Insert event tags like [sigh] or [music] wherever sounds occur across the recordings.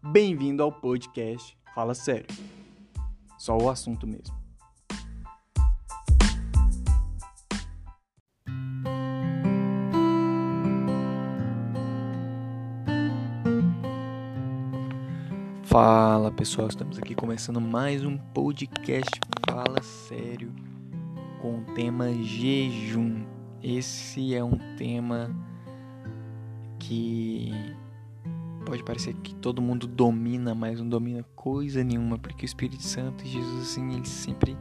Bem-vindo ao podcast Fala Sério. Só o assunto mesmo. Fala pessoal, estamos aqui começando mais um podcast Fala Sério com o tema jejum. Esse é um tema que pode parecer que todo mundo domina, mas não domina coisa nenhuma, porque o Espírito Santo e Jesus assim, ele sempre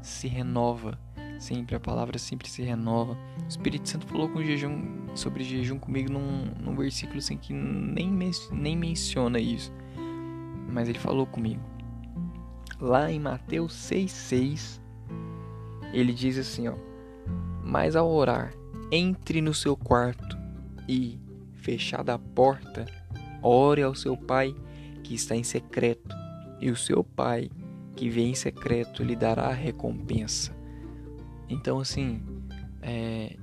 se renova, sempre a palavra sempre se renova. O Espírito Santo falou com jejum sobre jejum comigo num, num versículo assim que nem nem menciona isso. Mas ele falou comigo. Lá em Mateus 6:6, ele diz assim, ó: "Mas ao orar, entre no seu quarto e fechada a porta, ore ao seu pai que está em secreto, e o seu pai que vem em secreto lhe dará a recompensa. Então, assim, é,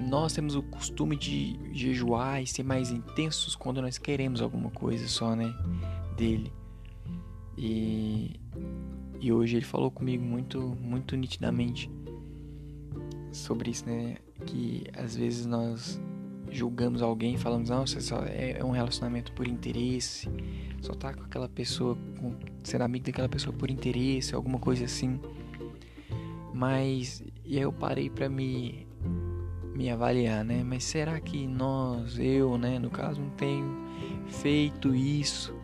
nós temos o costume de jejuar e ser mais intensos quando nós queremos alguma coisa só, né? Dele. E, e hoje ele falou comigo muito, muito nitidamente sobre isso, né? Que às vezes nós julgamos alguém, falamos, você só é, é um relacionamento por interesse, só tá com aquela pessoa, com, ser amigo daquela pessoa por interesse, alguma coisa assim. Mas e aí eu parei para me me avaliar, né? Mas será que nós, eu, né, no caso, não tenho feito isso?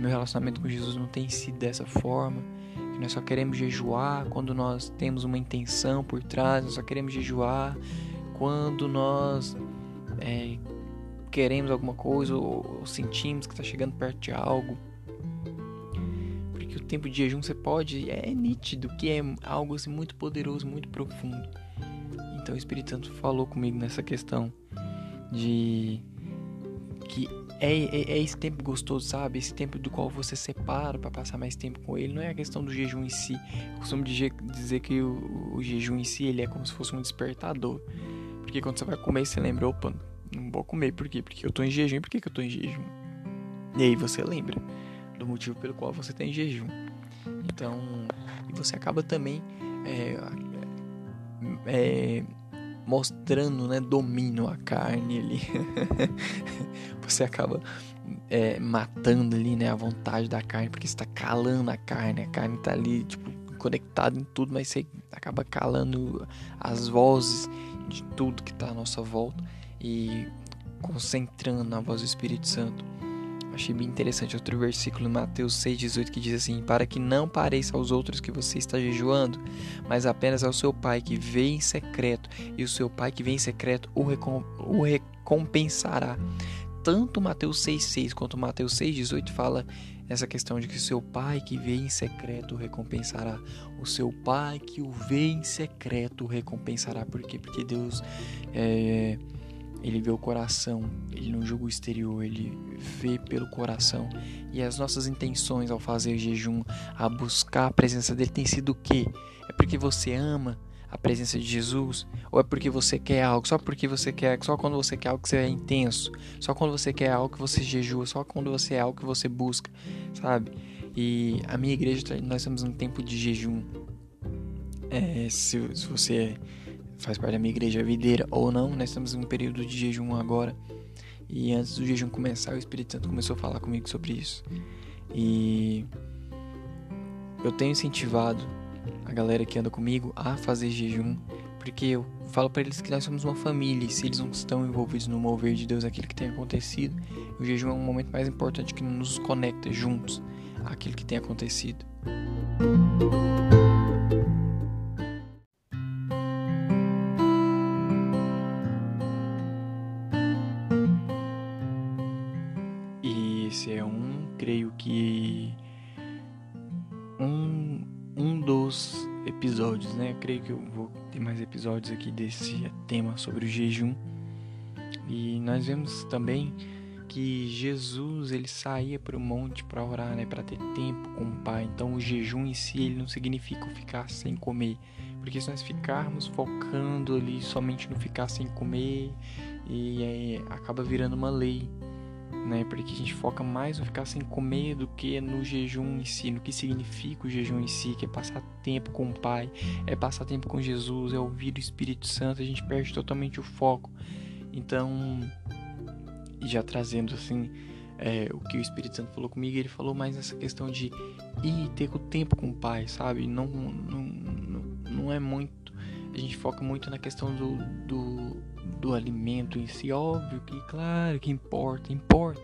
Meu relacionamento com Jesus não tem sido dessa forma. Nós só queremos jejuar quando nós temos uma intenção por trás, nós só queremos jejuar quando nós é, queremos alguma coisa ou, ou sentimos que está chegando perto de algo. Porque o tempo de jejum você pode, é nítido que é algo assim, muito poderoso, muito profundo. Então o Espírito Santo falou comigo nessa questão de que é, é, é, esse tempo gostoso, sabe? Esse tempo do qual você separa para passar mais tempo com ele. Não é a questão do jejum em si. Eu costumo dizer que o, o, jejum em si ele é como se fosse um despertador. Porque quando você vai comer, você lembra, opa, não vou comer. Por quê? Porque eu tô em jejum. Por que, que eu tô em jejum? E aí você lembra do motivo pelo qual você tá jejum. Então, e você acaba também é, é, mostrando né, domínio à carne ali. [laughs] você acaba é, matando ali né, a vontade da carne, porque está calando a carne. A carne está ali tipo, conectada em tudo, mas você acaba calando as vozes de tudo que está à nossa volta e concentrando na voz do Espírito Santo. Achei bem interessante outro versículo em Mateus 6,18 que diz assim: Para que não pareça aos outros que você está jejuando, mas apenas ao seu pai que vê em secreto, e o seu pai que vê em secreto o, recom o recompensará. Tanto Mateus 6,6 quanto Mateus 6,18 fala essa questão de que o seu pai que vê em secreto o recompensará. O seu pai que o vê em secreto o recompensará. Por quê? Porque Deus é ele vê o coração, ele não julga o exterior, ele vê pelo coração. E as nossas intenções ao fazer jejum, a buscar a presença dele, tem sido o quê? É porque você ama a presença de Jesus? Ou é porque você quer algo? Só porque você quer, só quando você quer algo que você é intenso? Só quando você quer algo que você jejua? Só quando você é algo que você busca? Sabe? E a minha igreja, nós temos um tempo de jejum. É, se, se você faz parte da minha igreja videira ou não, nós estamos em um período de jejum agora. E antes do jejum começar, o Espírito Santo começou a falar comigo sobre isso. E eu tenho incentivado a galera que anda comigo a fazer jejum, porque eu falo para eles que nós somos uma família, e se eles não estão envolvidos no mover de Deus, aquilo que tem acontecido, o jejum é um momento mais importante que nos conecta juntos àquilo que tem acontecido. Um, dos episódios, né? Eu creio que eu vou ter mais episódios aqui desse tema sobre o jejum. E nós vemos também que Jesus ele saía para o monte para orar, né, para ter tempo com o Pai. Então o jejum em si ele não significa ficar sem comer, porque se nós ficarmos focando ali somente no ficar sem comer e aí acaba virando uma lei né? Porque a gente foca mais no ficar sem comer do que no jejum em si, no que significa o jejum em si, que é passar tempo com o Pai, é passar tempo com Jesus, é ouvir o Espírito Santo, a gente perde totalmente o foco. Então, já trazendo assim, é, o que o Espírito Santo falou comigo, ele falou mais nessa questão de ir ter o tempo com o Pai, sabe? Não, não, não, não é muito. A gente foca muito na questão do, do, do alimento em si. Óbvio que, claro, que importa, importa.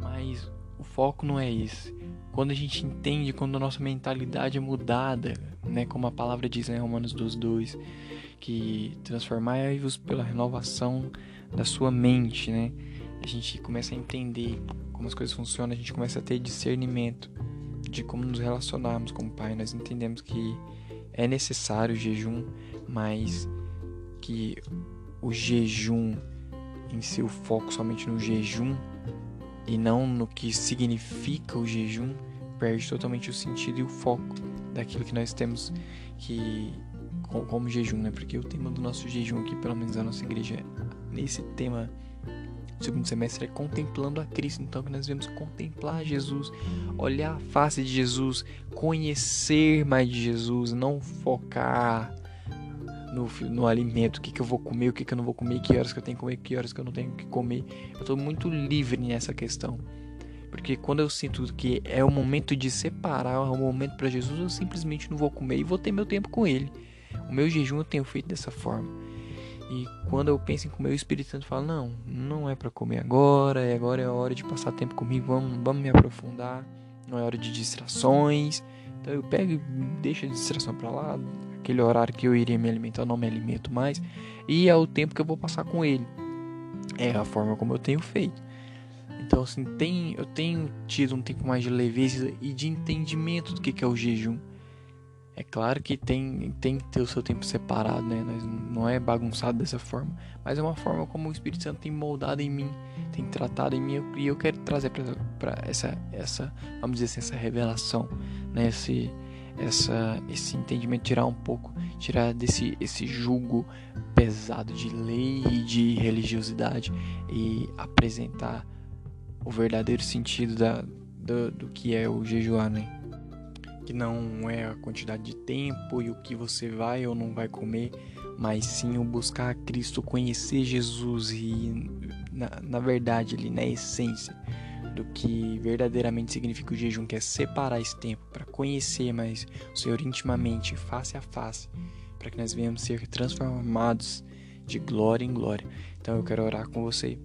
Mas o foco não é esse. Quando a gente entende, quando a nossa mentalidade é mudada, né? Como a palavra diz em Romanos 12, que transformai-vos pela renovação da sua mente, né? a gente começa a entender como as coisas funcionam, a gente começa a ter discernimento de como nos relacionarmos com o Pai. Nós entendemos que é necessário o jejum, mas que o jejum em o foco somente no jejum e não no que significa o jejum, perde totalmente o sentido e o foco daquilo que nós temos que como jejum, né? Porque o tema do nosso jejum aqui, pelo menos na nossa igreja, nesse tema segundo semestre é contemplando a Cristo. Então, que nós devemos contemplar Jesus, olhar a face de Jesus, conhecer mais de Jesus, não focar no, no alimento, o que, que eu vou comer, o que, que eu não vou comer, que horas que eu tenho que comer, que horas que eu não tenho que comer. Eu estou muito livre nessa questão. Porque quando eu sinto que é o momento de separar, é o momento para Jesus, eu simplesmente não vou comer e vou ter meu tempo com Ele. O meu jejum eu tenho feito dessa forma. E quando eu penso em comer, o Espírito Santo fala: Não, não é para comer agora, agora é a hora de passar tempo comigo, vamos, vamos me aprofundar, não é hora de distrações. Então eu pego e deixo a distração para lá, aquele horário que eu iria me alimentar, eu não me alimento mais, e é o tempo que eu vou passar com ele. É a forma como eu tenho feito. Então, assim, tem, eu tenho tido um tempo mais de leveza e de entendimento do que, que é o jejum. É claro que tem, tem que ter o seu tempo separado, né? não é bagunçado dessa forma, mas é uma forma como o Espírito Santo tem moldado em mim, tem tratado em mim e eu quero trazer para essa, essa, vamos dizer assim, essa revelação, né? Esse, essa, esse entendimento, tirar um pouco, tirar desse esse jugo pesado de lei e de religiosidade e apresentar o verdadeiro sentido da, do, do que é o jejuar, né? Que não é a quantidade de tempo e o que você vai ou não vai comer, mas sim o buscar a Cristo, conhecer Jesus e, na, na verdade, ali na essência do que verdadeiramente significa o jejum, que é separar esse tempo para conhecer mais o Senhor intimamente, face a face, para que nós venhamos ser transformados de glória em glória. Então eu quero orar com você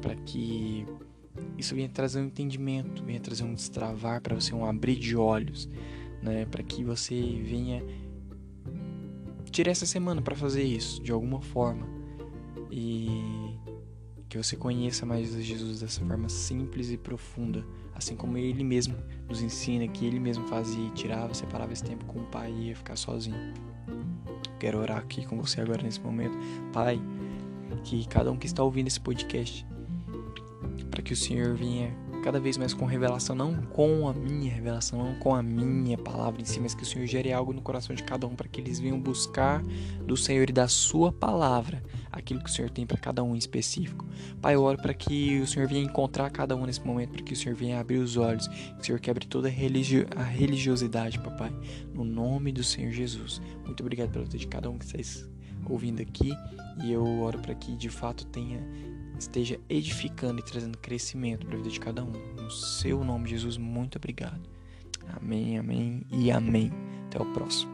para que isso venha trazer um entendimento, venha trazer um destravar para você, um abrir de olhos né, para que você venha tirar essa semana para fazer isso de alguma forma e que você conheça mais Jesus dessa forma simples e profunda, assim como ele mesmo nos ensina que ele mesmo fazia, tirava, separava esse tempo com o Pai e ia ficar sozinho. Quero orar aqui com você agora nesse momento, Pai, que cada um que está ouvindo esse podcast, para que o Senhor venha cada vez mais com revelação, não com a minha revelação, não com a minha palavra em si, mas que o Senhor gere algo no coração de cada um para que eles venham buscar do Senhor e da Sua palavra aquilo que o Senhor tem para cada um em específico. Pai, eu oro para que o Senhor venha encontrar cada um nesse momento, para que o Senhor venha abrir os olhos, que o Senhor quebre toda a, religio a religiosidade, papai, no nome do Senhor Jesus. Muito obrigado pela vida de cada um que está ouvindo aqui e eu oro para que de fato tenha esteja edificando e trazendo crescimento para a vida de cada um. No seu nome, Jesus, muito obrigado. Amém, amém e amém. Até o próximo.